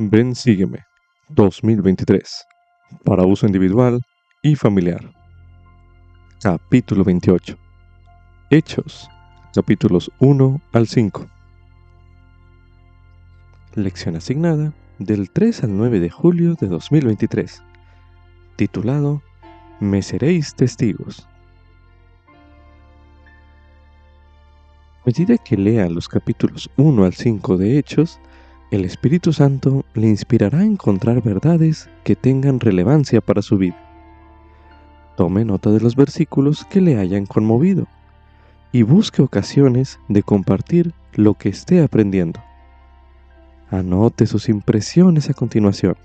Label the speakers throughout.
Speaker 1: Ven Sígueme 2023 para uso individual y familiar. Capítulo 28. Hechos, capítulos 1 al 5. Lección asignada del 3 al 9 de julio de 2023. Titulado Me seréis testigos. A medida que lea los capítulos 1 al 5 de Hechos, el Espíritu Santo le inspirará a encontrar verdades que tengan relevancia para su vida. Tome nota de los versículos que le hayan conmovido y busque ocasiones de compartir lo que esté aprendiendo. Anote sus impresiones a continuación.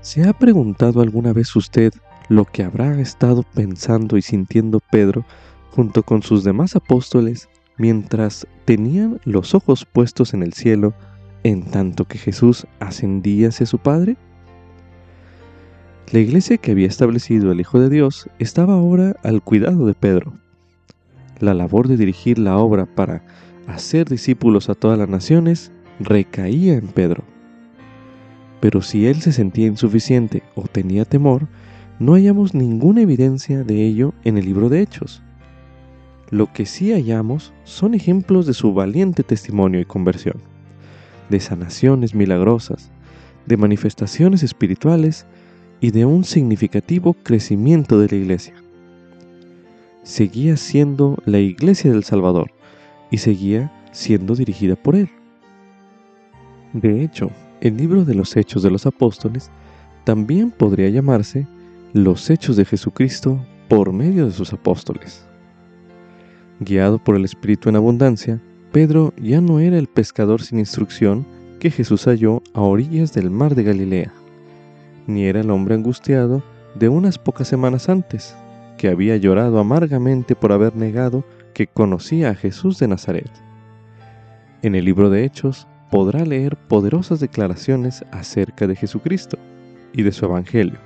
Speaker 1: ¿Se ha preguntado alguna vez usted lo que habrá estado pensando y sintiendo Pedro junto con sus demás apóstoles mientras tenían los ojos puestos en el cielo en tanto que Jesús ascendía hacia su Padre? La iglesia que había establecido el Hijo de Dios estaba ahora al cuidado de Pedro. La labor de dirigir la obra para hacer discípulos a todas las naciones recaía en Pedro. Pero si él se sentía insuficiente o tenía temor, no hallamos ninguna evidencia de ello en el libro de Hechos. Lo que sí hallamos son ejemplos de su valiente testimonio y conversión, de sanaciones milagrosas, de manifestaciones espirituales y de un significativo crecimiento de la iglesia. Seguía siendo la iglesia del Salvador y seguía siendo dirigida por él. De hecho, el libro de los Hechos de los Apóstoles también podría llamarse Los Hechos de Jesucristo por medio de sus apóstoles. Guiado por el Espíritu en abundancia, Pedro ya no era el pescador sin instrucción que Jesús halló a orillas del mar de Galilea, ni era el hombre angustiado de unas pocas semanas antes, que había llorado amargamente por haber negado que conocía a Jesús de Nazaret. En el libro de Hechos, podrá leer poderosas declaraciones acerca de Jesucristo y de su Evangelio,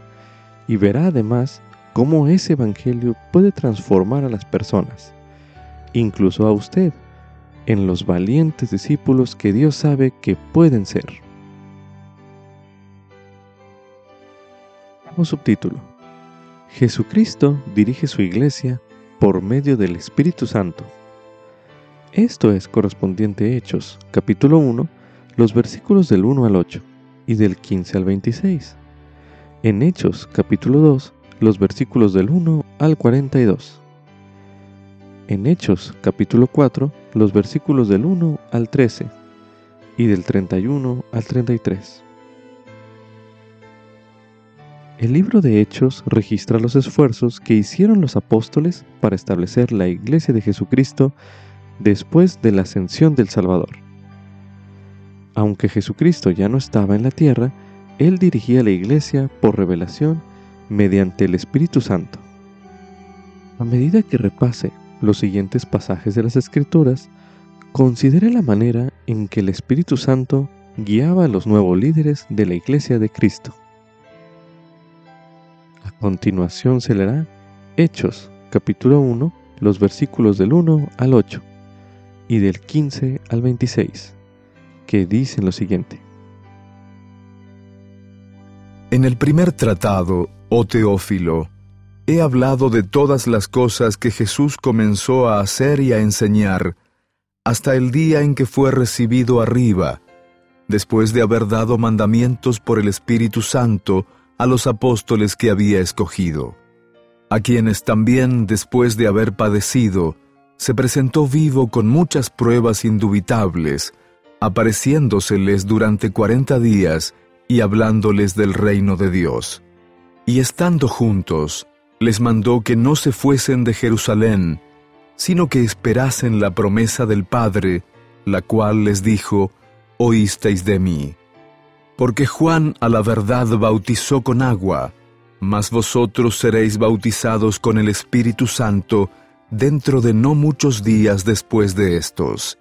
Speaker 1: y verá además cómo ese Evangelio puede transformar a las personas, incluso a usted, en los valientes discípulos que Dios sabe que pueden ser. Subtítulo, Jesucristo dirige su iglesia por medio del Espíritu Santo. Esto es correspondiente a Hechos, capítulo 1, los versículos del 1 al 8 y del 15 al 26. En Hechos, capítulo 2, los versículos del 1 al 42. En Hechos, capítulo 4, los versículos del 1 al 13 y del 31 al 33. El libro de Hechos registra los esfuerzos que hicieron los apóstoles para establecer la iglesia de Jesucristo después de la ascensión del Salvador. Aunque Jesucristo ya no estaba en la tierra, Él dirigía la iglesia por revelación mediante el Espíritu Santo. A medida que repase los siguientes pasajes de las Escrituras, considere la manera en que el Espíritu Santo guiaba a los nuevos líderes de la iglesia de Cristo. A continuación se leerá Hechos, capítulo 1, los versículos del 1 al 8 y del 15 al 26, que dicen lo siguiente.
Speaker 2: En el primer tratado, oh Teófilo, he hablado de todas las cosas que Jesús comenzó a hacer y a enseñar, hasta el día en que fue recibido arriba, después de haber dado mandamientos por el Espíritu Santo a los apóstoles que había escogido, a quienes también, después de haber padecido, se presentó vivo con muchas pruebas indubitables, apareciéndoseles durante cuarenta días y hablándoles del reino de Dios. Y estando juntos, les mandó que no se fuesen de Jerusalén, sino que esperasen la promesa del Padre, la cual les dijo, oísteis de mí. Porque Juan a la verdad bautizó con agua, mas vosotros seréis bautizados con el Espíritu Santo, dentro de no muchos días después de estos.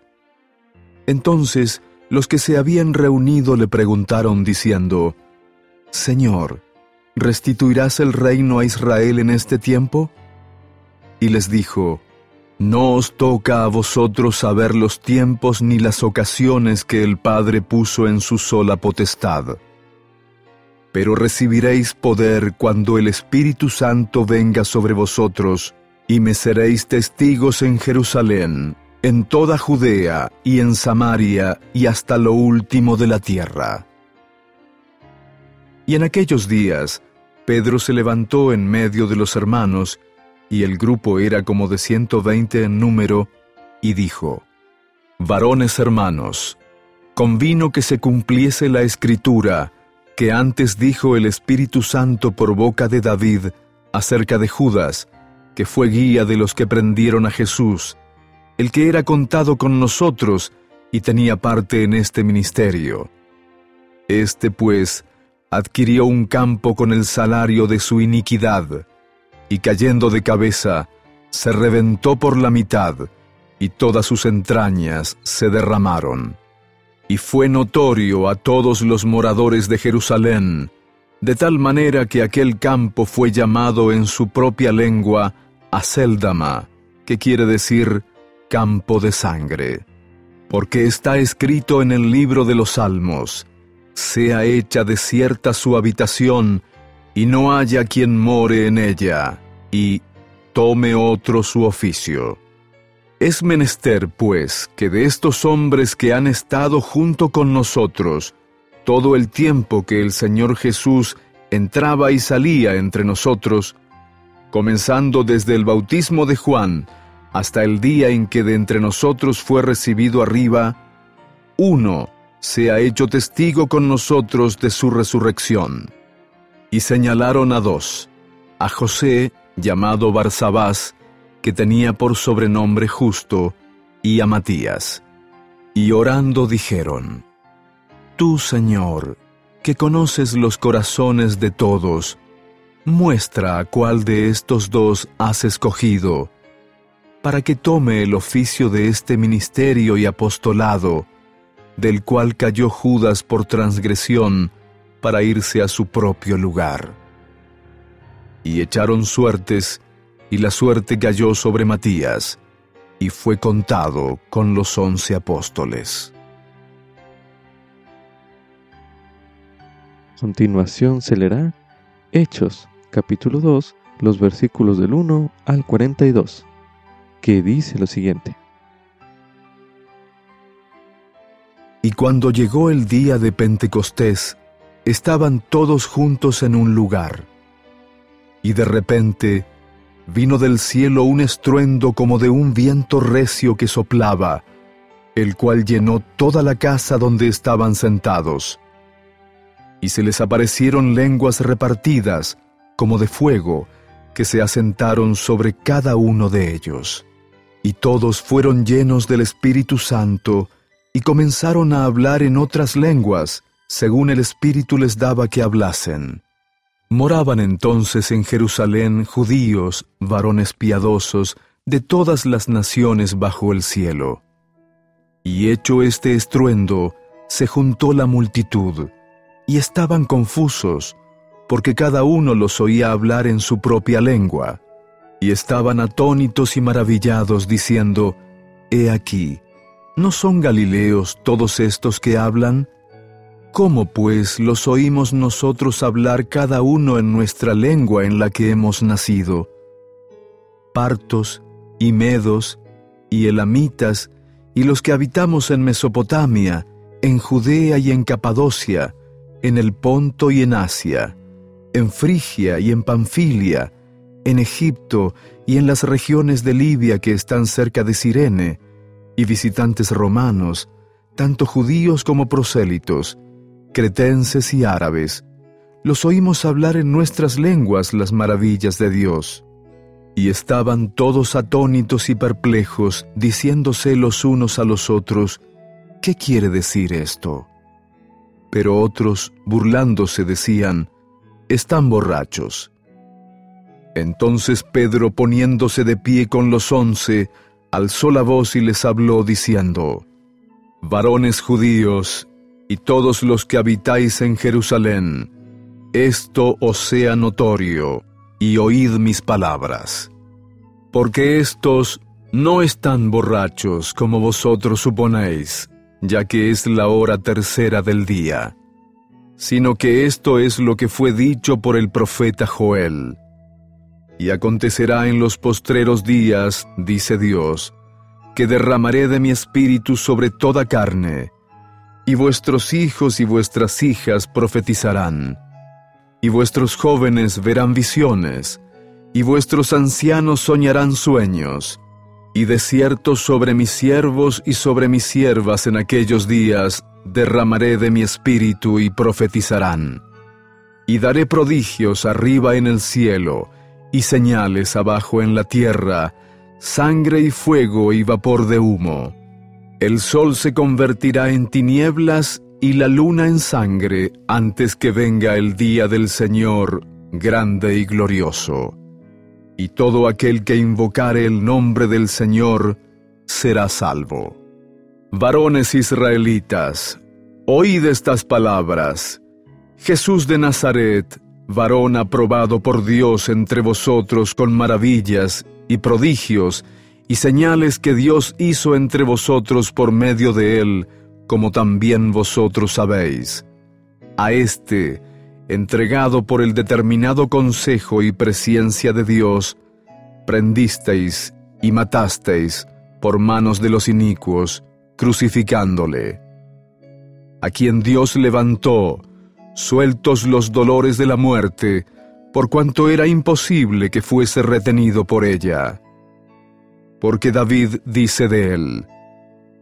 Speaker 2: Entonces los que se habían reunido le preguntaron diciendo, Señor, ¿restituirás el reino a Israel en este tiempo? y les dijo, No os toca a vosotros saber los tiempos ni las ocasiones que el Padre puso en su sola potestad. Pero recibiréis poder cuando el Espíritu Santo venga sobre vosotros, y me seréis testigos en Jerusalén, en toda Judea y en Samaria y hasta lo último de la tierra. Y en aquellos días, Pedro se levantó en medio de los hermanos, y el grupo era como de ciento veinte en número, y dijo, Varones hermanos, convino que se cumpliese la escritura que antes dijo el Espíritu Santo por boca de David acerca de Judas, que fue guía de los que prendieron a Jesús, el que era contado con nosotros y tenía parte en este ministerio. Este, pues, adquirió un campo con el salario de su iniquidad, y cayendo de cabeza, se reventó por la mitad, y todas sus entrañas se derramaron. Y fue notorio a todos los moradores de Jerusalén, de tal manera que aquel campo fue llamado en su propia lengua Aseldama, que quiere decir campo de sangre. Porque está escrito en el libro de los Salmos, sea hecha desierta su habitación, y no haya quien more en ella, y tome otro su oficio. Es menester, pues, que de estos hombres que han estado junto con nosotros, todo el tiempo que el Señor Jesús entraba y salía entre nosotros, comenzando desde el bautismo de Juan, hasta el día en que de entre nosotros fue recibido arriba, uno se ha hecho testigo con nosotros de su resurrección. Y señalaron a dos, a José, llamado Barsabás, que tenía por sobrenombre justo, y a Matías. Y orando dijeron, Tú, Señor, que conoces los corazones de todos, muestra a cuál de estos dos has escogido, para que tome el oficio de este ministerio y apostolado, del cual cayó Judas por transgresión, para irse a su propio lugar. Y echaron suertes, y la suerte cayó sobre Matías, y fue contado con los once apóstoles.
Speaker 1: continuación se leerá Hechos, capítulo 2, los versículos del 1 al 42 que dice lo siguiente.
Speaker 2: Y cuando llegó el día de Pentecostés, estaban todos juntos en un lugar. Y de repente vino del cielo un estruendo como de un viento recio que soplaba, el cual llenó toda la casa donde estaban sentados. Y se les aparecieron lenguas repartidas, como de fuego, que se asentaron sobre cada uno de ellos. Y todos fueron llenos del Espíritu Santo y comenzaron a hablar en otras lenguas, según el Espíritu les daba que hablasen. Moraban entonces en Jerusalén judíos, varones piadosos, de todas las naciones bajo el cielo. Y hecho este estruendo, se juntó la multitud, y estaban confusos, porque cada uno los oía hablar en su propia lengua y estaban atónitos y maravillados, diciendo, He aquí, ¿no son Galileos todos estos que hablan? ¿Cómo pues los oímos nosotros hablar cada uno en nuestra lengua en la que hemos nacido? Partos y medos y elamitas y los que habitamos en Mesopotamia, en Judea y en Capadocia, en el Ponto y en Asia, en Frigia y en Panfilia, en Egipto y en las regiones de Libia que están cerca de Sirene, y visitantes romanos, tanto judíos como prosélitos, cretenses y árabes, los oímos hablar en nuestras lenguas las maravillas de Dios. Y estaban todos atónitos y perplejos, diciéndose los unos a los otros, ¿qué quiere decir esto? Pero otros, burlándose, decían, están borrachos. Entonces Pedro, poniéndose de pie con los once, alzó la voz y les habló diciendo, Varones judíos, y todos los que habitáis en Jerusalén, esto os sea notorio, y oíd mis palabras. Porque estos no están borrachos como vosotros suponéis, ya que es la hora tercera del día, sino que esto es lo que fue dicho por el profeta Joel. Y acontecerá en los postreros días, dice Dios, que derramaré de mi espíritu sobre toda carne, y vuestros hijos y vuestras hijas profetizarán, y vuestros jóvenes verán visiones, y vuestros ancianos soñarán sueños, y de cierto sobre mis siervos y sobre mis siervas en aquellos días derramaré de mi espíritu y profetizarán. Y daré prodigios arriba en el cielo, y señales abajo en la tierra, sangre y fuego y vapor de humo. El sol se convertirá en tinieblas y la luna en sangre antes que venga el día del Señor grande y glorioso. Y todo aquel que invocare el nombre del Señor será salvo. Varones israelitas, oíd estas palabras. Jesús de Nazaret, varón aprobado por Dios entre vosotros con maravillas y prodigios y señales que Dios hizo entre vosotros por medio de él, como también vosotros sabéis. A éste, entregado por el determinado consejo y presciencia de Dios, prendisteis y matasteis por manos de los inicuos, crucificándole. A quien Dios levantó, sueltos los dolores de la muerte, por cuanto era imposible que fuese retenido por ella. Porque David dice de él,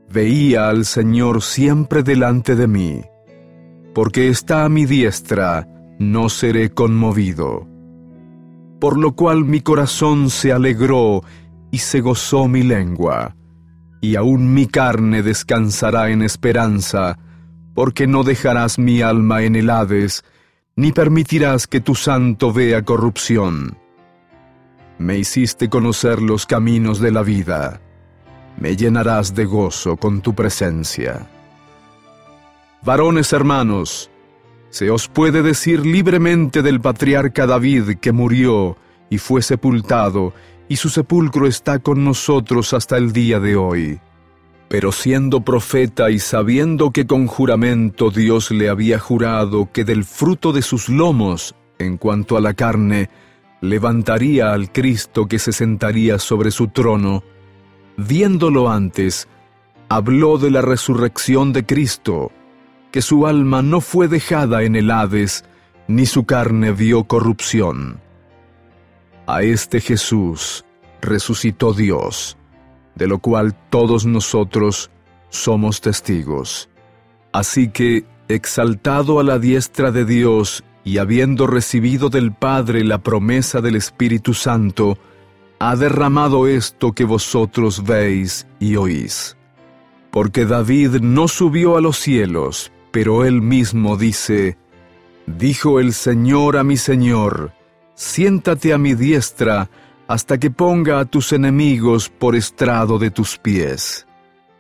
Speaker 2: Veía al Señor siempre delante de mí, porque está a mi diestra, no seré conmovido. Por lo cual mi corazón se alegró y se gozó mi lengua, y aún mi carne descansará en esperanza, porque no dejarás mi alma en el Hades, ni permitirás que tu santo vea corrupción. Me hiciste conocer los caminos de la vida, me llenarás de gozo con tu presencia. Varones hermanos, se os puede decir libremente del patriarca David que murió y fue sepultado, y su sepulcro está con nosotros hasta el día de hoy. Pero siendo profeta y sabiendo que con juramento Dios le había jurado que del fruto de sus lomos, en cuanto a la carne, levantaría al Cristo que se sentaría sobre su trono, viéndolo antes, habló de la resurrección de Cristo, que su alma no fue dejada en el Hades, ni su carne vio corrupción. A este Jesús resucitó Dios de lo cual todos nosotros somos testigos. Así que, exaltado a la diestra de Dios y habiendo recibido del Padre la promesa del Espíritu Santo, ha derramado esto que vosotros veis y oís. Porque David no subió a los cielos, pero él mismo dice, Dijo el Señor a mi Señor, siéntate a mi diestra, hasta que ponga a tus enemigos por estrado de tus pies.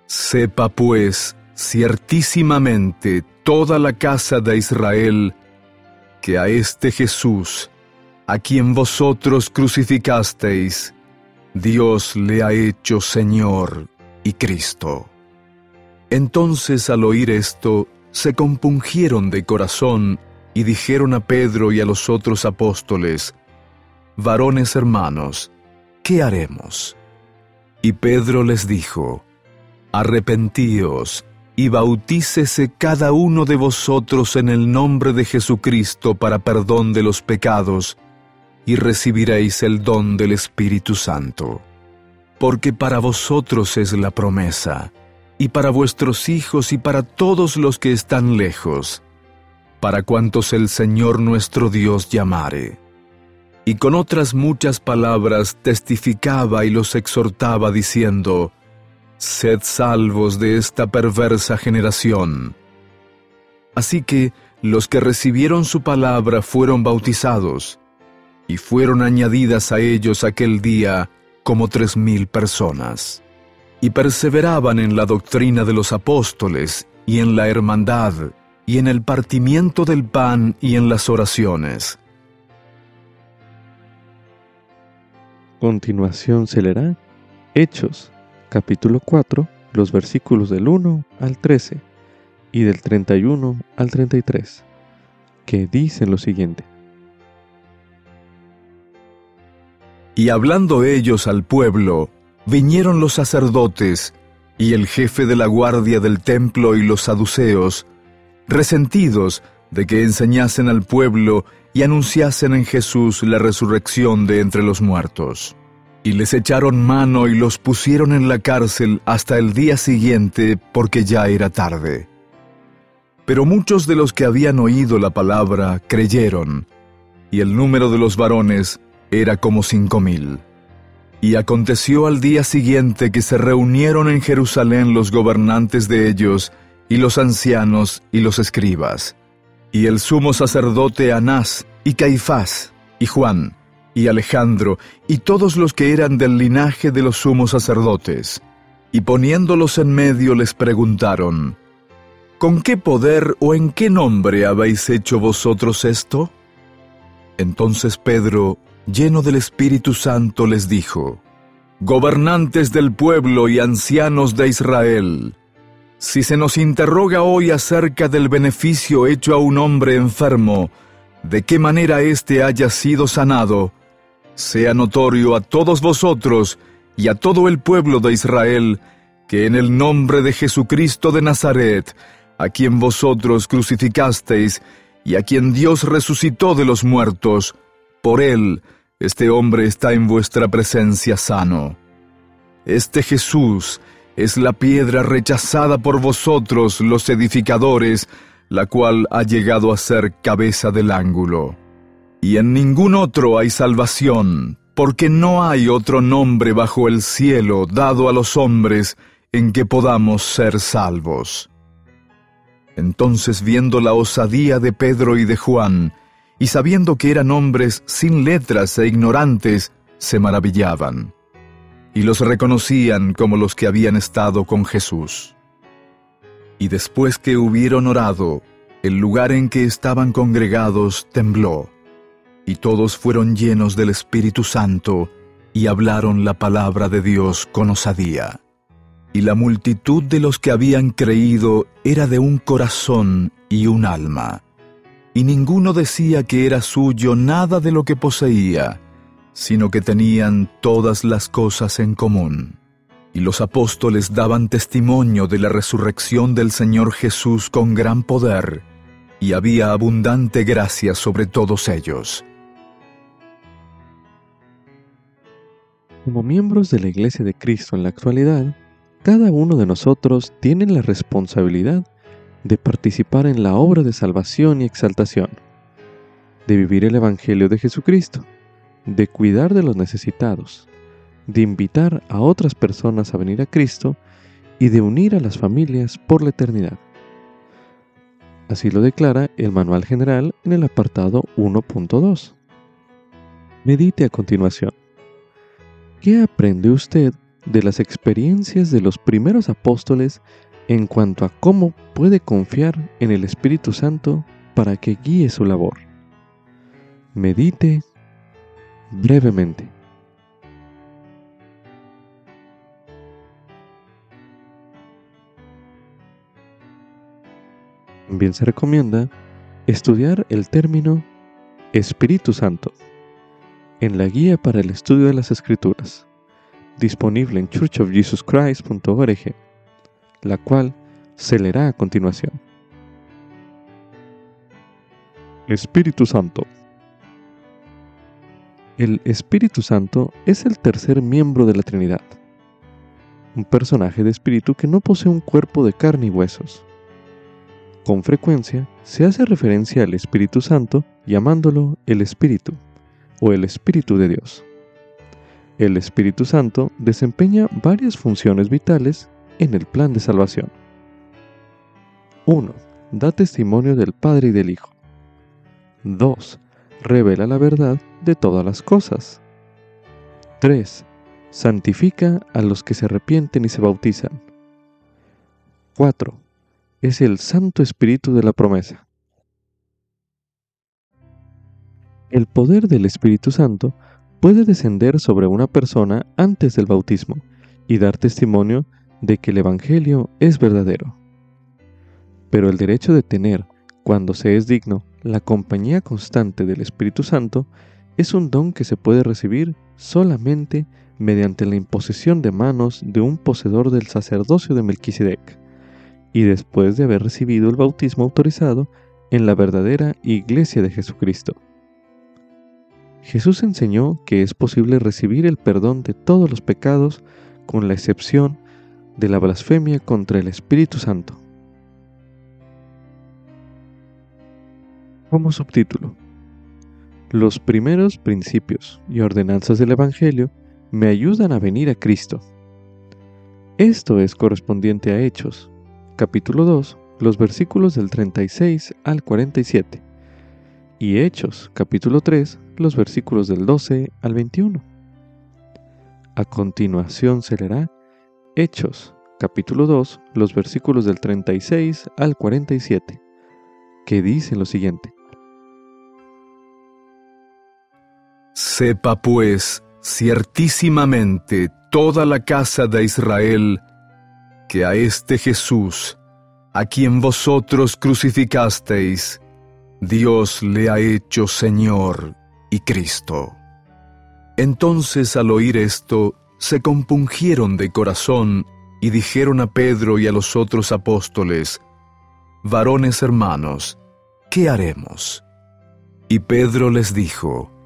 Speaker 2: Sepa pues ciertísimamente toda la casa de Israel que a este Jesús, a quien vosotros crucificasteis, Dios le ha hecho Señor y Cristo. Entonces al oír esto, se compungieron de corazón y dijeron a Pedro y a los otros apóstoles, varones hermanos, ¿qué haremos? Y Pedro les dijo, Arrepentíos y bautícese cada uno de vosotros en el nombre de Jesucristo para perdón de los pecados, y recibiréis el don del Espíritu Santo. Porque para vosotros es la promesa, y para vuestros hijos y para todos los que están lejos, para cuantos el Señor nuestro Dios llamare y con otras muchas palabras testificaba y los exhortaba diciendo, Sed salvos de esta perversa generación. Así que los que recibieron su palabra fueron bautizados, y fueron añadidas a ellos aquel día como tres mil personas. Y perseveraban en la doctrina de los apóstoles, y en la hermandad, y en el partimiento del pan y en las oraciones
Speaker 1: continuación se leerá Hechos, capítulo 4, los versículos del 1 al 13 y del 31 al 33, que dicen lo siguiente.
Speaker 2: Y hablando ellos al pueblo, vinieron los sacerdotes y el jefe de la guardia del templo y los saduceos, resentidos de que enseñasen al pueblo y anunciasen en Jesús la resurrección de entre los muertos. Y les echaron mano y los pusieron en la cárcel hasta el día siguiente porque ya era tarde. Pero muchos de los que habían oído la palabra creyeron, y el número de los varones era como cinco mil. Y aconteció al día siguiente que se reunieron en Jerusalén los gobernantes de ellos, y los ancianos y los escribas, y el sumo sacerdote Anás, y Caifás, y Juan, y Alejandro, y todos los que eran del linaje de los sumos sacerdotes. Y poniéndolos en medio les preguntaron, ¿Con qué poder o en qué nombre habéis hecho vosotros esto? Entonces Pedro lleno del Espíritu Santo, les dijo, Gobernantes del pueblo y ancianos de Israel, si se nos interroga hoy acerca del beneficio hecho a un hombre enfermo, de qué manera éste haya sido sanado, sea notorio a todos vosotros y a todo el pueblo de Israel, que en el nombre de Jesucristo de Nazaret, a quien vosotros crucificasteis y a quien Dios resucitó de los muertos, por él, este hombre está en vuestra presencia sano. Este Jesús es la piedra rechazada por vosotros los edificadores, la cual ha llegado a ser cabeza del ángulo. Y en ningún otro hay salvación, porque no hay otro nombre bajo el cielo dado a los hombres en que podamos ser salvos. Entonces viendo la osadía de Pedro y de Juan, y sabiendo que eran hombres sin letras e ignorantes, se maravillaban, y los reconocían como los que habían estado con Jesús. Y después que hubieron orado, el lugar en que estaban congregados tembló, y todos fueron llenos del Espíritu Santo, y hablaron la palabra de Dios con osadía. Y la multitud de los que habían creído era de un corazón y un alma y ninguno decía que era suyo nada de lo que poseía, sino que tenían todas las cosas en común. Y los apóstoles daban testimonio de la resurrección del Señor Jesús con gran poder, y había abundante gracia sobre todos ellos.
Speaker 1: Como miembros de la Iglesia de Cristo en la actualidad, cada uno de nosotros tiene la responsabilidad de participar en la obra de salvación y exaltación, de vivir el Evangelio de Jesucristo, de cuidar de los necesitados, de invitar a otras personas a venir a Cristo y de unir a las familias por la eternidad. Así lo declara el Manual General en el apartado 1.2. Medite a continuación. ¿Qué aprende usted de las experiencias de los primeros apóstoles en cuanto a cómo puede confiar en el Espíritu Santo para que guíe su labor. Medite brevemente. También se recomienda estudiar el término Espíritu Santo en la guía para el estudio de las Escrituras, disponible en churchofjesuschrist.org la cual se leerá a continuación. Espíritu Santo. El Espíritu Santo es el tercer miembro de la Trinidad, un personaje de espíritu que no posee un cuerpo de carne y huesos. Con frecuencia se hace referencia al Espíritu Santo llamándolo el Espíritu o el Espíritu de Dios. El Espíritu Santo desempeña varias funciones vitales en el plan de salvación. 1. Da testimonio del Padre y del Hijo. 2. Revela la verdad de todas las cosas. 3. Santifica a los que se arrepienten y se bautizan. 4. Es el Santo Espíritu de la promesa. El poder del Espíritu Santo puede descender sobre una persona antes del bautismo y dar testimonio de que el Evangelio es verdadero. Pero el derecho de tener, cuando se es digno, la compañía constante del Espíritu Santo es un don que se puede recibir solamente mediante la imposición de manos de un poseedor del sacerdocio de Melquisedec, y después de haber recibido el bautismo autorizado en la verdadera Iglesia de Jesucristo. Jesús enseñó que es posible recibir el perdón de todos los pecados con la excepción de la blasfemia contra el Espíritu Santo. Como subtítulo, los primeros principios y ordenanzas del Evangelio me ayudan a venir a Cristo. Esto es correspondiente a Hechos, capítulo 2, los versículos del 36 al 47, y Hechos, capítulo 3, los versículos del 12 al 21. A continuación se leerá Hechos, capítulo 2, los versículos del 36 al 47, que dice lo siguiente.
Speaker 2: Sepa pues ciertísimamente toda la casa de Israel que a este Jesús, a quien vosotros crucificasteis, Dios le ha hecho Señor y Cristo. Entonces al oír esto, se compungieron de corazón y dijeron a Pedro y a los otros apóstoles, Varones hermanos, ¿qué haremos? Y Pedro les dijo,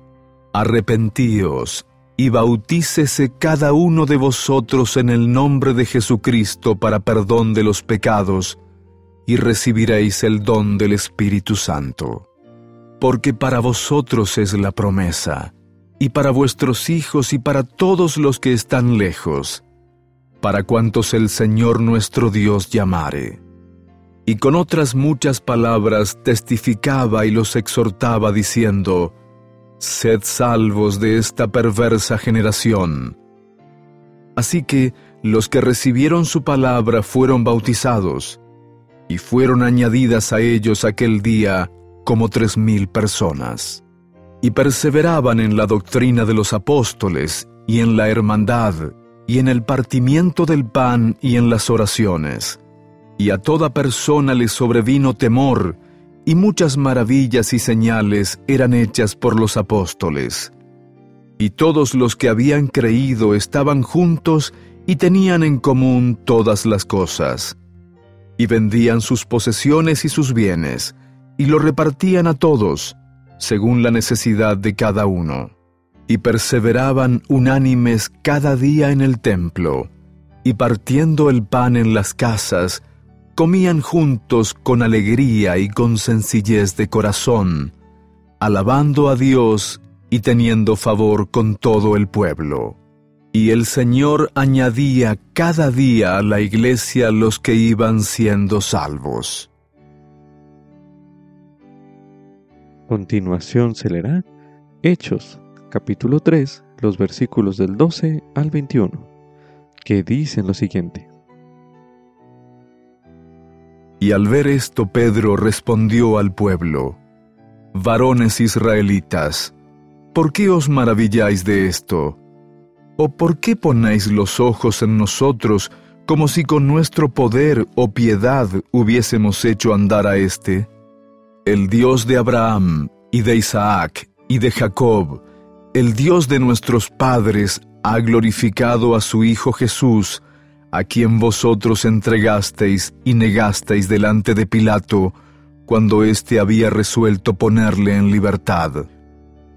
Speaker 2: Arrepentíos y bautícese cada uno de vosotros en el nombre de Jesucristo para perdón de los pecados, y recibiréis el don del Espíritu Santo. Porque para vosotros es la promesa, y para vuestros hijos y para todos los que están lejos, para cuantos el Señor nuestro Dios llamare. Y con otras muchas palabras testificaba y los exhortaba diciendo, Sed salvos de esta perversa generación. Así que los que recibieron su palabra fueron bautizados, y fueron añadidas a ellos aquel día como tres mil personas. Y perseveraban en la doctrina de los apóstoles, y en la hermandad, y en el partimiento del pan, y en las oraciones. Y a toda persona le sobrevino temor, y muchas maravillas y señales eran hechas por los apóstoles. Y todos los que habían creído estaban juntos y tenían en común todas las cosas. Y vendían sus posesiones y sus bienes, y lo repartían a todos, según la necesidad de cada uno. Y perseveraban unánimes cada día en el templo, y partiendo el pan en las casas, comían juntos con alegría y con sencillez de corazón, alabando a Dios y teniendo favor con todo el pueblo. Y el Señor añadía cada día a la iglesia los que iban siendo salvos.
Speaker 1: Continuación se leerá Hechos, capítulo 3, los versículos del 12 al 21, que dicen lo siguiente.
Speaker 2: Y al ver esto Pedro respondió al pueblo, Varones israelitas, ¿por qué os maravilláis de esto? ¿O por qué ponéis los ojos en nosotros como si con nuestro poder o piedad hubiésemos hecho andar a éste? El Dios de Abraham y de Isaac y de Jacob, el Dios de nuestros padres, ha glorificado a su Hijo Jesús, a quien vosotros entregasteis y negasteis delante de Pilato, cuando éste había resuelto ponerle en libertad.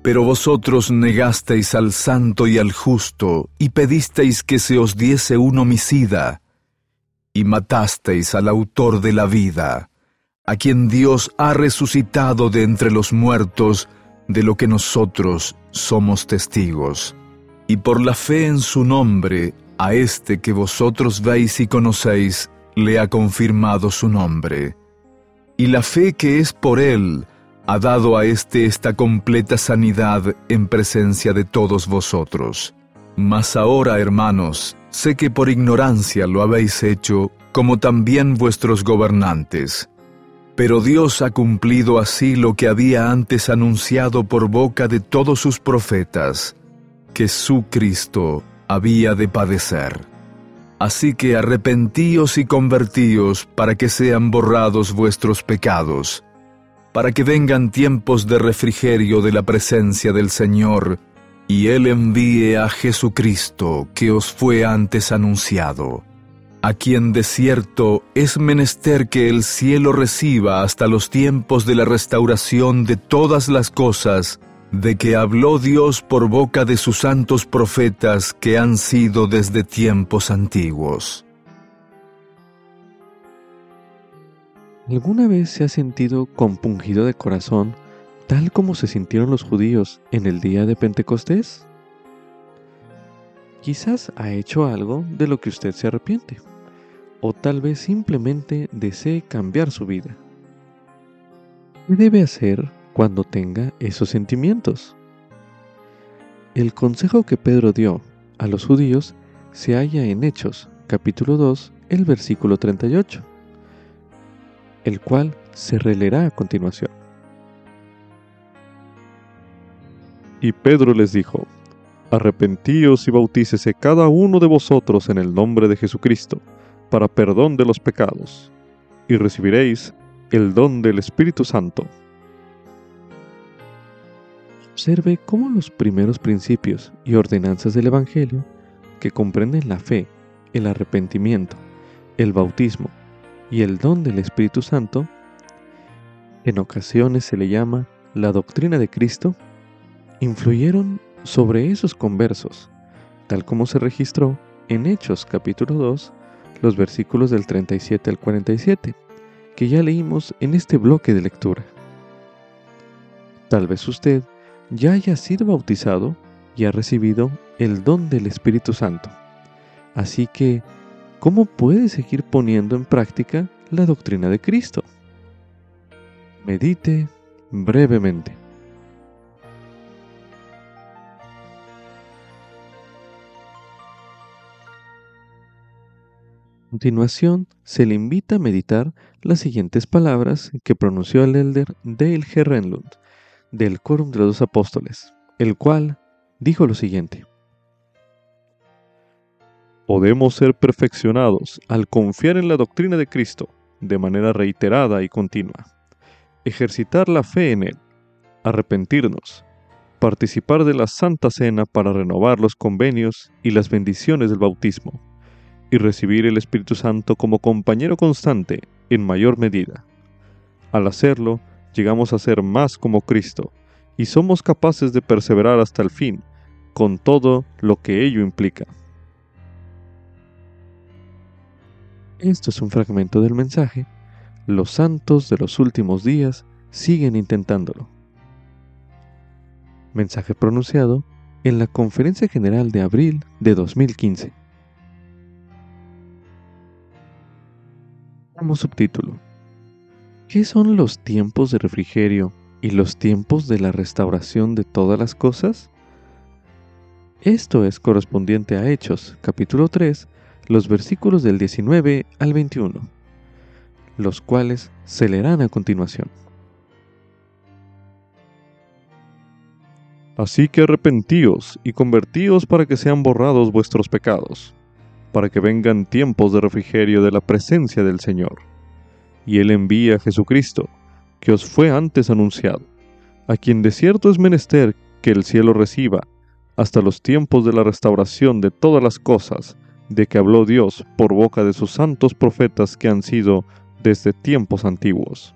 Speaker 2: Pero vosotros negasteis al santo y al justo, y pedisteis que se os diese un homicida, y matasteis al autor de la vida, a quien Dios ha resucitado de entre los muertos, de lo que nosotros somos testigos. Y por la fe en su nombre a este que vosotros veis y conocéis, le ha confirmado su nombre. Y la fe que es por él ha dado a éste esta completa sanidad en presencia de todos vosotros. Mas ahora, hermanos, sé que por ignorancia lo habéis hecho, como también vuestros gobernantes. Pero Dios ha cumplido así lo que había antes anunciado por boca de todos sus profetas, que su Cristo había de padecer. Así que arrepentíos y convertíos para que sean borrados vuestros pecados, para que vengan tiempos de refrigerio de la presencia del Señor, y Él envíe a Jesucristo que os fue antes anunciado, a quien de cierto es menester que el cielo reciba hasta los tiempos de la restauración de todas las cosas, de que habló Dios por boca de sus santos profetas que han sido desde tiempos antiguos.
Speaker 1: ¿Alguna vez se ha sentido compungido de corazón tal como se sintieron los judíos en el día de Pentecostés? Quizás ha hecho algo de lo que usted se arrepiente, o tal vez simplemente desee cambiar su vida. ¿Qué debe hacer cuando tenga esos sentimientos? El consejo que Pedro dio a los judíos se halla en Hechos, capítulo 2, el versículo 38, el cual se releerá a continuación. Y Pedro les dijo, Arrepentíos y bautícese cada uno de vosotros en el nombre de Jesucristo, para perdón de los pecados, y recibiréis el don del Espíritu Santo. Observe cómo los primeros principios y ordenanzas del Evangelio, que comprenden la fe, el arrepentimiento, el bautismo y el don del Espíritu Santo, en ocasiones se le llama la doctrina de Cristo, influyeron sobre esos conversos, tal como se registró en Hechos capítulo 2, los versículos del 37 al 47, que ya leímos en este bloque de lectura. Tal vez usted ya haya sido bautizado y ha recibido el don del Espíritu Santo. Así que, ¿cómo puede seguir poniendo en práctica la doctrina de Cristo? Medite brevemente. A continuación, se le invita a meditar las siguientes palabras que pronunció el elder Dale Herrenlund del Quórum de los Dos Apóstoles, el cual dijo lo siguiente. Podemos ser perfeccionados al confiar en la doctrina de Cristo de manera reiterada y continua, ejercitar la fe en Él, arrepentirnos, participar de la Santa Cena para renovar los convenios y las bendiciones del bautismo, y recibir el Espíritu Santo como compañero constante en mayor medida. Al hacerlo, llegamos a ser más como Cristo y somos capaces de perseverar hasta el fin, con todo lo que ello implica. Esto es un fragmento del mensaje. Los santos de los últimos días siguen intentándolo. Mensaje pronunciado en la Conferencia General de abril de 2015. Como subtítulo, ¿Qué son los tiempos de refrigerio y los tiempos de la restauración de todas las cosas? Esto es correspondiente a Hechos, capítulo 3, los versículos del 19 al 21, los cuales se leerán a continuación. Así que arrepentíos y convertíos para que sean borrados vuestros pecados, para que vengan tiempos de refrigerio de la presencia del Señor y Él envía a Jesucristo, que os fue antes anunciado, a quien de cierto es menester que el cielo reciba, hasta los tiempos de la restauración de todas las cosas, de que habló Dios por boca de sus santos profetas que han sido desde tiempos antiguos.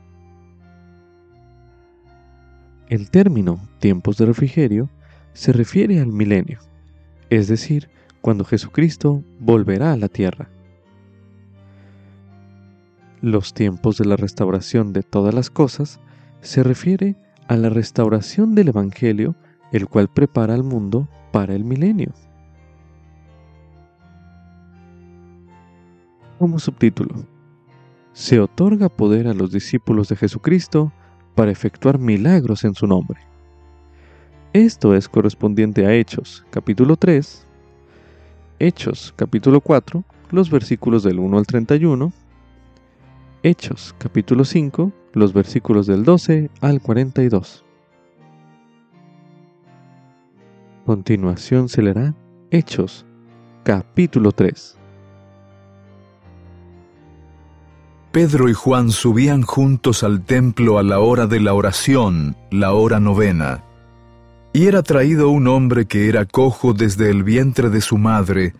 Speaker 1: El término tiempos de refrigerio se refiere al milenio, es decir, cuando Jesucristo volverá a la tierra los tiempos de la restauración de todas las cosas se refiere a la restauración del Evangelio, el cual prepara al mundo para el milenio. Como subtítulo, se otorga poder a los discípulos de Jesucristo para efectuar milagros en su nombre. Esto es correspondiente a Hechos, capítulo 3, Hechos, capítulo 4, los versículos del 1 al 31, Hechos capítulo 5, los versículos del 12 al 42. continuación se leerá Hechos, capítulo 3.
Speaker 2: Pedro y Juan subían juntos al templo a la hora de la oración, la hora novena. Y era traído un hombre que era cojo desde el vientre de su madre,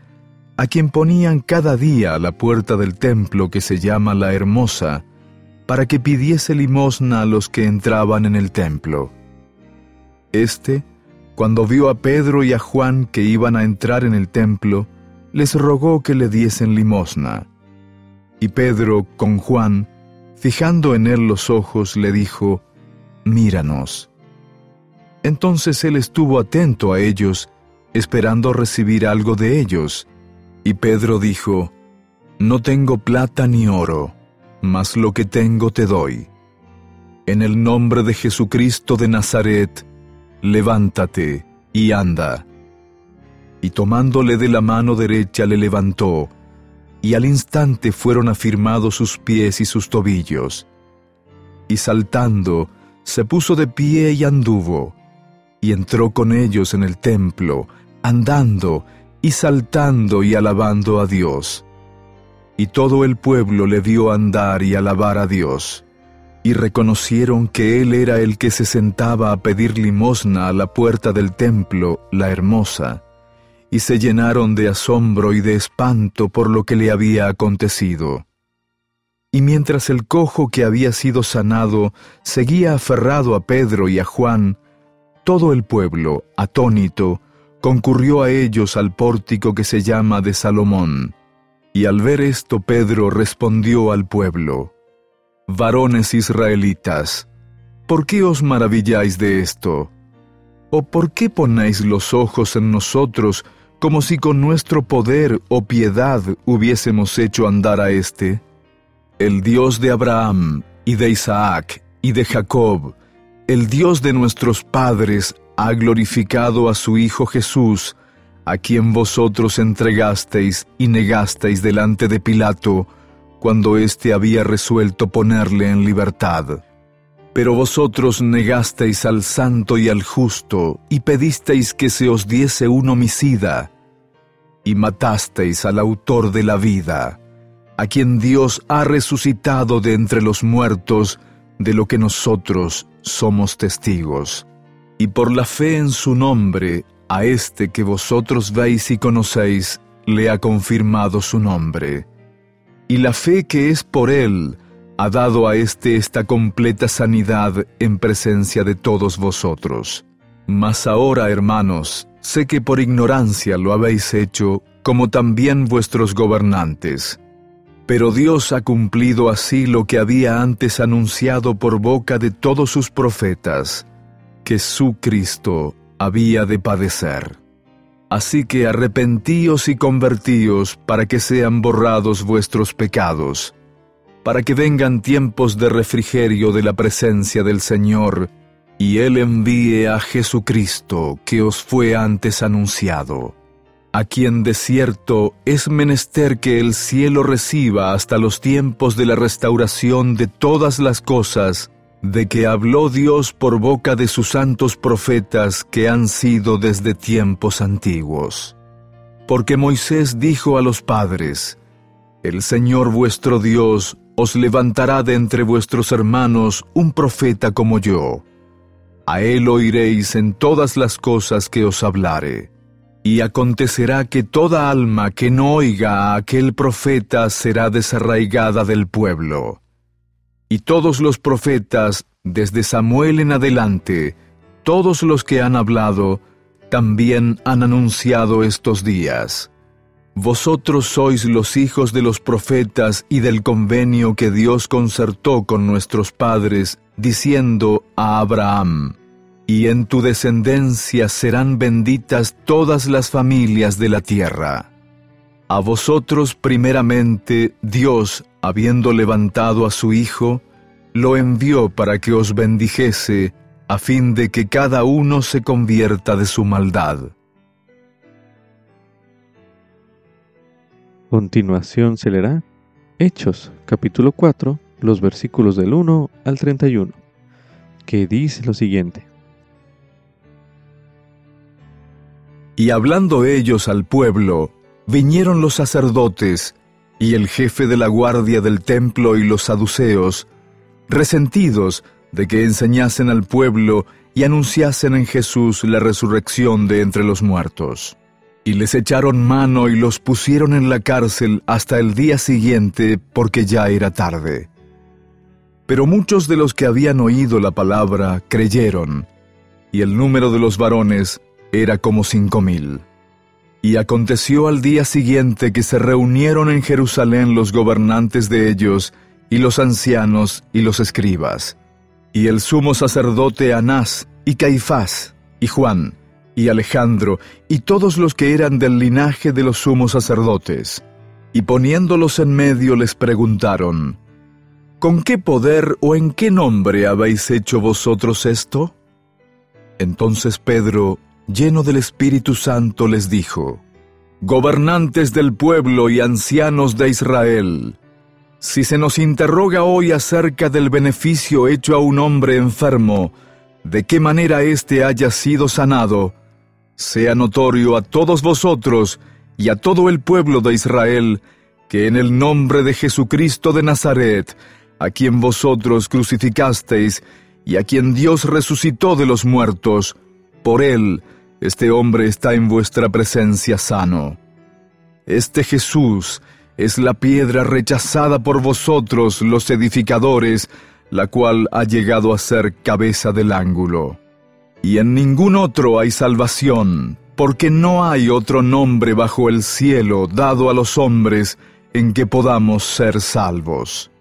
Speaker 2: a quien ponían cada día a la puerta del templo que se llama la Hermosa, para que pidiese limosna a los que entraban en el templo. Este, cuando vio a Pedro y a Juan que iban a entrar en el templo, les rogó que le diesen limosna. Y Pedro, con Juan, fijando en él los ojos, le dijo, Míranos. Entonces él estuvo atento a ellos, esperando recibir algo de ellos. Y Pedro dijo, No tengo plata ni oro, mas lo que tengo te doy. En el nombre de Jesucristo de Nazaret, levántate y anda. Y tomándole de la mano derecha le levantó, y al instante fueron afirmados sus pies y sus tobillos. Y saltando, se puso de pie y anduvo, y entró con ellos en el templo, andando y saltando y alabando a Dios. Y todo el pueblo le vio andar y alabar a Dios, y reconocieron que él era el que se sentaba a pedir limosna a la puerta del templo, la hermosa, y se llenaron de asombro y de espanto por lo que le había acontecido. Y mientras el cojo que había sido sanado seguía aferrado a Pedro y a Juan, todo el pueblo, atónito, concurrió a ellos al pórtico que se llama de Salomón. Y al ver esto Pedro respondió al pueblo, Varones israelitas, ¿por qué os maravilláis de esto? ¿O por qué ponéis los ojos en nosotros como si con nuestro poder o piedad hubiésemos hecho andar a éste? El Dios de Abraham, y de Isaac, y de Jacob, el Dios de nuestros padres ha glorificado a su Hijo Jesús, a quien vosotros entregasteis y negasteis delante de Pilato, cuando éste había resuelto ponerle en libertad. Pero vosotros negasteis al santo y al justo, y pedisteis que se os diese un homicida, y matasteis al autor de la vida, a quien Dios ha resucitado de entre los muertos, de lo que nosotros somos testigos. Y por la fe en su nombre, a este que vosotros veis y conocéis, le ha confirmado su nombre. Y la fe que es por él, ha dado a éste esta completa sanidad en presencia de todos vosotros. Mas ahora, hermanos, sé que por ignorancia lo habéis hecho, como también vuestros gobernantes. Pero Dios ha cumplido así lo que había antes anunciado por boca de todos sus profetas, que su Cristo había de padecer. Así que arrepentíos y convertíos para que sean borrados vuestros pecados, para que vengan tiempos de refrigerio de la presencia del Señor, y Él envíe a Jesucristo que os fue antes anunciado a quien de cierto es menester que el cielo reciba hasta los tiempos de la restauración de todas las cosas, de que habló Dios por boca de sus santos profetas que han sido desde tiempos antiguos. Porque Moisés dijo a los padres, El Señor vuestro Dios os levantará de entre vuestros hermanos un profeta como yo. A él oiréis en todas las cosas que os hablare y acontecerá que toda alma que no oiga a aquel profeta será desarraigada del pueblo. Y todos los profetas, desde Samuel en adelante, todos los que han hablado, también han anunciado estos días. Vosotros sois los hijos de los profetas y del convenio que Dios concertó con nuestros padres, diciendo a Abraham, y en tu descendencia serán benditas todas las familias de la tierra. A vosotros primeramente Dios, habiendo levantado a su Hijo, lo envió para que os bendijese, a fin de que cada uno se convierta de su maldad.
Speaker 1: Continuación se leerá Hechos, capítulo 4, los versículos del 1 al 31, que dice lo siguiente.
Speaker 2: Y hablando ellos al pueblo, vinieron los sacerdotes, y el jefe de la guardia del templo y los saduceos, resentidos de que enseñasen al pueblo y anunciasen en Jesús la resurrección de entre los muertos. Y les echaron mano y los pusieron en la cárcel hasta el día siguiente porque ya era tarde. Pero muchos de los que habían oído la palabra creyeron, y el número de los varones era como cinco mil. Y aconteció al día siguiente que se reunieron en Jerusalén los gobernantes de ellos, y los ancianos y los escribas, y el sumo sacerdote Anás, y Caifás, y Juan, y Alejandro, y todos los que eran del linaje de los sumos sacerdotes. Y poniéndolos en medio les preguntaron, ¿Con qué poder o en qué nombre habéis hecho vosotros esto? Entonces Pedro lleno del Espíritu Santo, les dijo, Gobernantes del pueblo y ancianos de Israel, si se nos interroga hoy acerca del beneficio hecho a un hombre enfermo, de qué manera éste haya sido sanado, sea notorio a todos vosotros y a todo el pueblo de Israel, que en el nombre de Jesucristo de Nazaret, a quien vosotros crucificasteis y a quien Dios resucitó de los muertos, por él, este hombre está en vuestra presencia sano. Este Jesús es la piedra rechazada por vosotros los edificadores, la cual ha llegado a ser cabeza del ángulo. Y en ningún otro hay salvación, porque no hay otro nombre bajo el cielo dado a los hombres en que podamos ser salvos.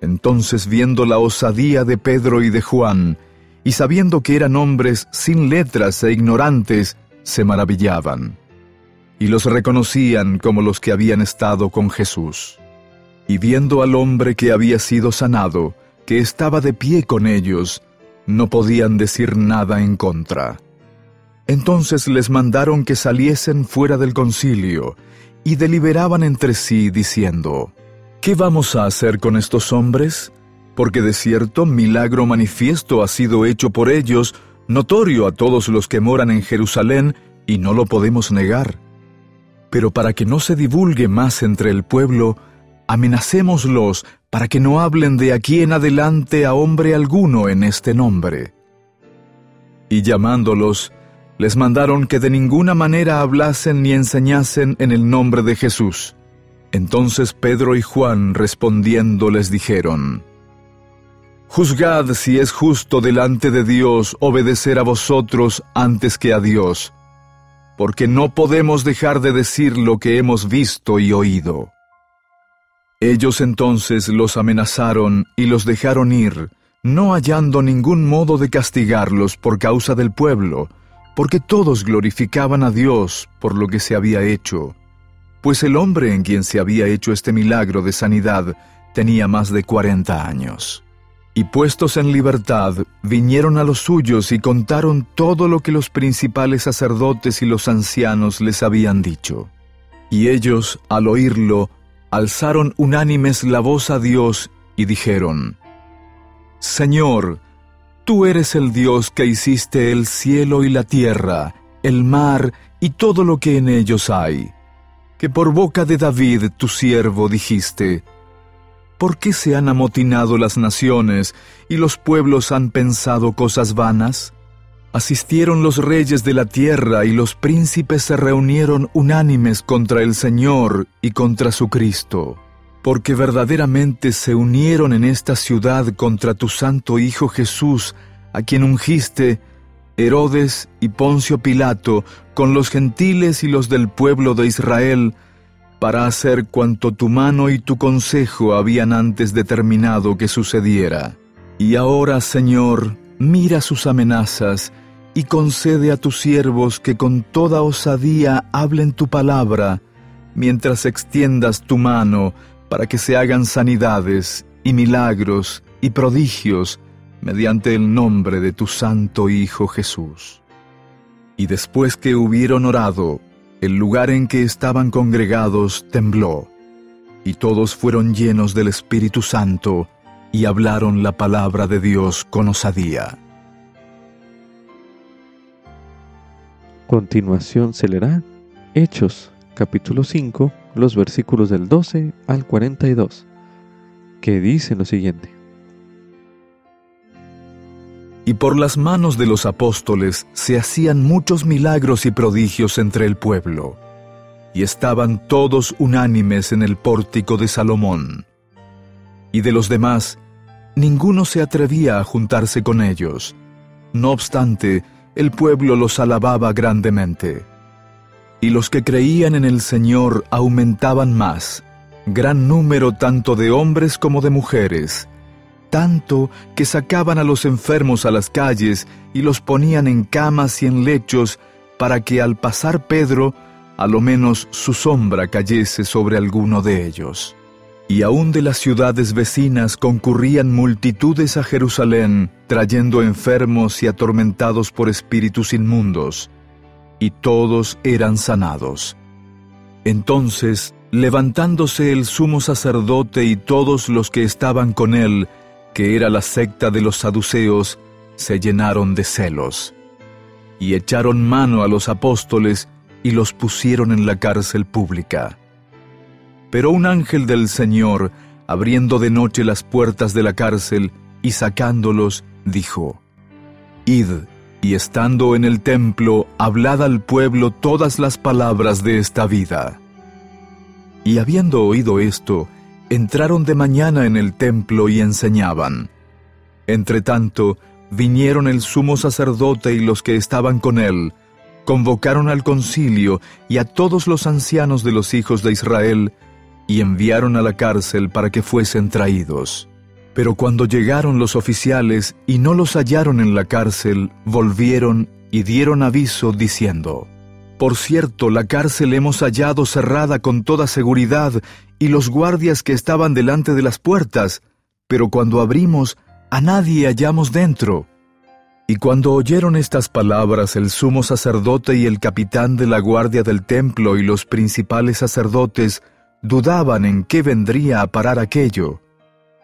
Speaker 2: Entonces viendo la osadía de Pedro y de Juan, y sabiendo que eran hombres sin letras e ignorantes, se maravillaban, y los reconocían como los que habían estado con Jesús. Y viendo al hombre que había sido sanado, que estaba de pie con ellos, no podían decir nada en contra. Entonces les mandaron que saliesen fuera del concilio, y deliberaban entre sí, diciendo, ¿Qué vamos a hacer con estos hombres? Porque de cierto milagro manifiesto ha sido hecho por ellos, notorio a todos los que moran en Jerusalén, y no lo podemos negar. Pero para que no se divulgue más entre el pueblo, amenacémoslos para que no hablen de aquí en adelante a hombre alguno en este nombre. Y llamándolos, les mandaron que de ninguna manera hablasen ni enseñasen en el nombre de Jesús. Entonces Pedro y Juan respondiendo les dijeron, Juzgad si es justo delante de Dios obedecer a vosotros antes que a Dios, porque no podemos dejar de decir lo que hemos visto y oído. Ellos entonces los amenazaron y los dejaron ir, no hallando ningún modo de castigarlos por causa del pueblo, porque todos glorificaban a Dios por lo que se había hecho, pues el hombre en quien se había hecho este milagro de sanidad tenía más de cuarenta años. Y puestos en libertad, vinieron a los suyos y contaron todo lo que los principales sacerdotes y los ancianos les habían dicho. Y ellos, al oírlo, alzaron unánimes la voz a Dios y dijeron, Señor, tú eres el Dios que hiciste el cielo y la tierra, el mar y todo lo que en ellos hay, que por boca de David tu siervo dijiste, ¿Por qué se han amotinado las naciones y los pueblos han pensado cosas vanas? Asistieron los reyes de la tierra y los príncipes se reunieron unánimes contra el Señor y contra su Cristo, porque verdaderamente se unieron en esta ciudad contra tu santo Hijo Jesús, a quien ungiste, Herodes y Poncio Pilato, con los gentiles y los del pueblo de Israel, para hacer cuanto tu mano y tu consejo habían antes determinado que sucediera. Y ahora, Señor, mira sus amenazas y concede a tus siervos que con toda osadía hablen tu palabra, mientras extiendas tu mano para que se hagan sanidades y milagros y prodigios mediante el nombre de tu Santo Hijo Jesús. Y después que hubieron orado, el lugar en que estaban congregados tembló, y todos fueron llenos del Espíritu Santo y hablaron la palabra de Dios con osadía.
Speaker 1: continuación se leerá Hechos, capítulo 5, los versículos del 12 al 42, que dicen lo siguiente.
Speaker 2: Y por las manos de los apóstoles se hacían muchos milagros y prodigios entre el pueblo, y estaban todos unánimes en el pórtico de Salomón. Y de los demás, ninguno se atrevía a juntarse con ellos. No obstante, el pueblo los alababa grandemente. Y los que creían en el Señor aumentaban más, gran número tanto de hombres como de mujeres, tanto que sacaban a los enfermos a las calles y los ponían en camas y en lechos, para que al pasar Pedro, a lo menos su sombra cayese sobre alguno de ellos. Y aún de las ciudades vecinas concurrían multitudes a Jerusalén, trayendo enfermos y atormentados por espíritus inmundos, y todos eran sanados. Entonces, levantándose el sumo sacerdote y todos los que estaban con él, que era la secta de los saduceos, se llenaron de celos, y echaron mano a los apóstoles y los pusieron en la cárcel pública. Pero un ángel del Señor, abriendo de noche las puertas de la cárcel y sacándolos, dijo, Id, y estando en el templo, hablad al pueblo todas las palabras de esta vida. Y habiendo oído esto, entraron de mañana en el templo y enseñaban. Entretanto, vinieron el sumo sacerdote y los que estaban con él, convocaron al concilio y a todos los ancianos de los hijos de Israel, y enviaron a la cárcel para que fuesen traídos. Pero cuando llegaron los oficiales y no los hallaron en la cárcel, volvieron y dieron aviso diciendo, Por cierto, la cárcel hemos hallado cerrada con toda seguridad y los guardias que estaban delante de las puertas, pero cuando abrimos, a nadie hallamos dentro. Y cuando oyeron estas palabras el sumo sacerdote y el capitán de la guardia del templo y los principales sacerdotes dudaban en qué vendría a parar aquello.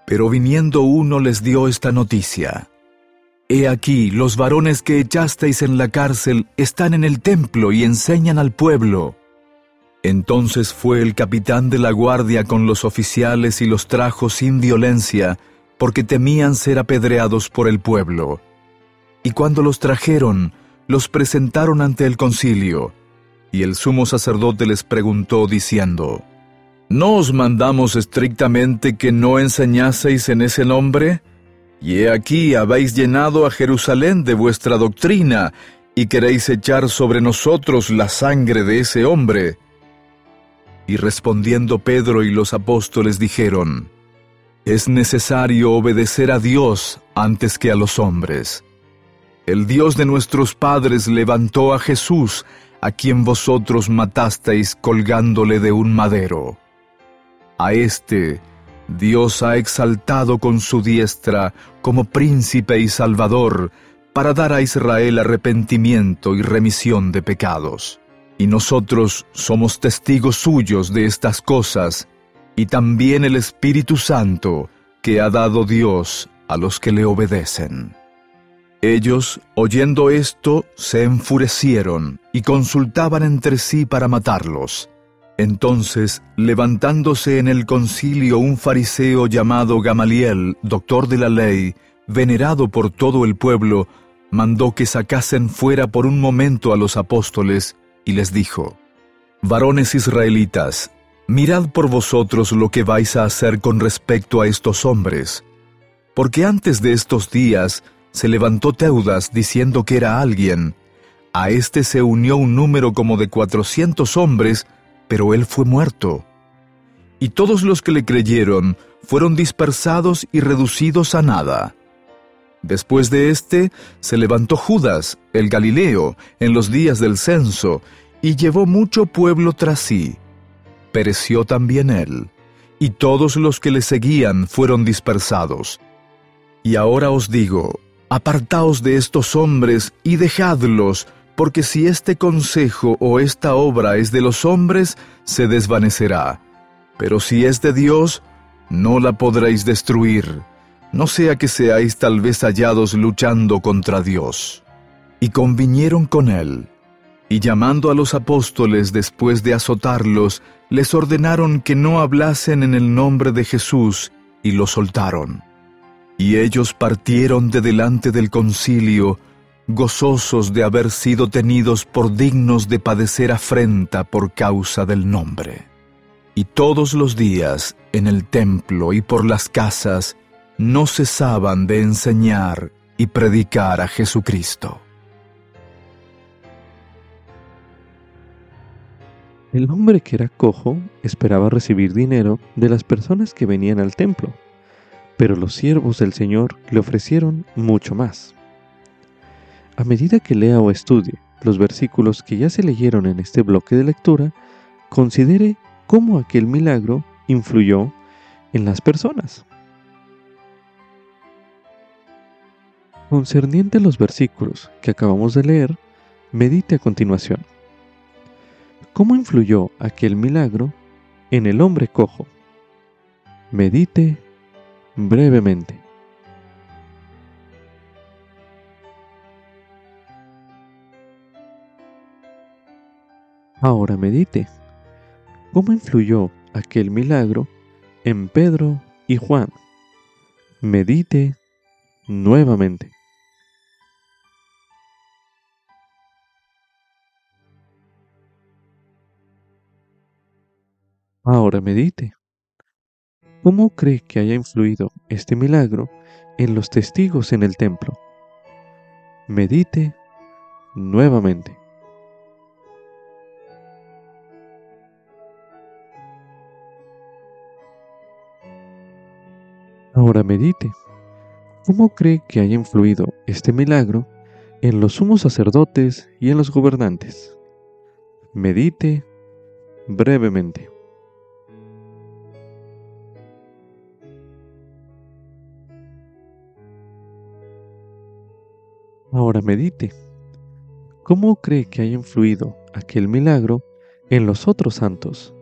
Speaker 2: Pero viniendo uno les dio esta noticia. He aquí, los varones que echasteis en la cárcel están en el templo y enseñan al pueblo. Entonces fue el capitán de la guardia con los oficiales y los trajo sin violencia, porque temían ser apedreados por el pueblo. Y cuando los trajeron, los presentaron ante el concilio, y el sumo sacerdote les preguntó diciendo, ¿No os mandamos estrictamente que no enseñaseis en ese nombre? Y he aquí habéis llenado a Jerusalén de vuestra doctrina, y queréis echar sobre nosotros la sangre de ese hombre. Y respondiendo Pedro y los apóstoles dijeron, Es necesario obedecer a Dios antes que a los hombres. El Dios de nuestros padres levantó a Jesús, a quien vosotros matasteis colgándole de un madero. A éste Dios ha exaltado con su diestra como príncipe y salvador, para dar a Israel arrepentimiento y remisión de pecados y nosotros somos testigos suyos de estas cosas, y también el Espíritu Santo que ha dado Dios a los que le obedecen. Ellos, oyendo esto, se enfurecieron y consultaban entre sí para matarlos. Entonces, levantándose en el concilio un fariseo llamado Gamaliel, doctor de la ley, venerado por todo el pueblo, mandó que sacasen fuera por un momento a los apóstoles y les dijo, Varones israelitas, mirad por vosotros lo que vais a hacer con respecto a estos hombres, porque antes de estos días se levantó Teudas diciendo que era alguien, a éste se unió un número como de cuatrocientos hombres, pero él fue muerto. Y todos los que le creyeron fueron dispersados y reducidos a nada. Después de éste se levantó Judas, el Galileo, en los días del censo, y llevó mucho pueblo tras sí. Pereció también él, y todos los que le seguían fueron dispersados. Y ahora os digo, apartaos de estos hombres y dejadlos, porque si este consejo o esta obra es de los hombres, se desvanecerá. Pero si es de Dios, no la podréis destruir no sea que seáis tal vez hallados luchando contra Dios. Y convinieron con él. Y llamando a los apóstoles después de azotarlos, les ordenaron que no hablasen en el nombre de Jesús, y los soltaron. Y ellos partieron de delante del concilio, gozosos de haber sido tenidos por dignos de padecer afrenta por causa del nombre. Y todos los días, en el templo y por las casas, no cesaban de enseñar y predicar a Jesucristo.
Speaker 1: El hombre que era cojo esperaba recibir dinero de las personas que venían al templo, pero los siervos del Señor le ofrecieron mucho más. A medida que lea o estudie los versículos que ya se leyeron en este bloque de lectura, considere cómo aquel milagro influyó en las personas. Concerniente a los versículos que acabamos de leer, medite a continuación. ¿Cómo influyó aquel milagro en el hombre cojo? Medite brevemente. Ahora medite. ¿Cómo influyó aquel milagro en Pedro y Juan? Medite nuevamente. Ahora medite. ¿Cómo cree que haya influido este milagro en los testigos en el templo? Medite nuevamente. Ahora medite. ¿Cómo cree que haya influido este milagro en los sumos sacerdotes y en los gobernantes? Medite brevemente. Ahora medite. ¿Cómo cree que haya influido aquel milagro en los otros santos?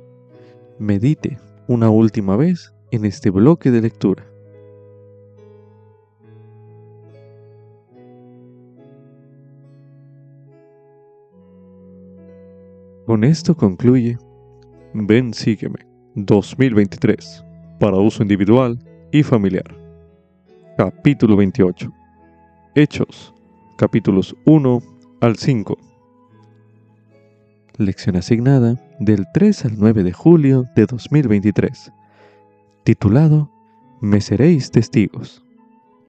Speaker 1: Medite una última vez en este bloque de lectura. Con esto concluye Ven Sígueme 2023 para uso individual y familiar. Capítulo 28. Hechos capítulos 1 al 5. Lección asignada del 3 al 9 de julio de 2023. Titulado Me seréis testigos.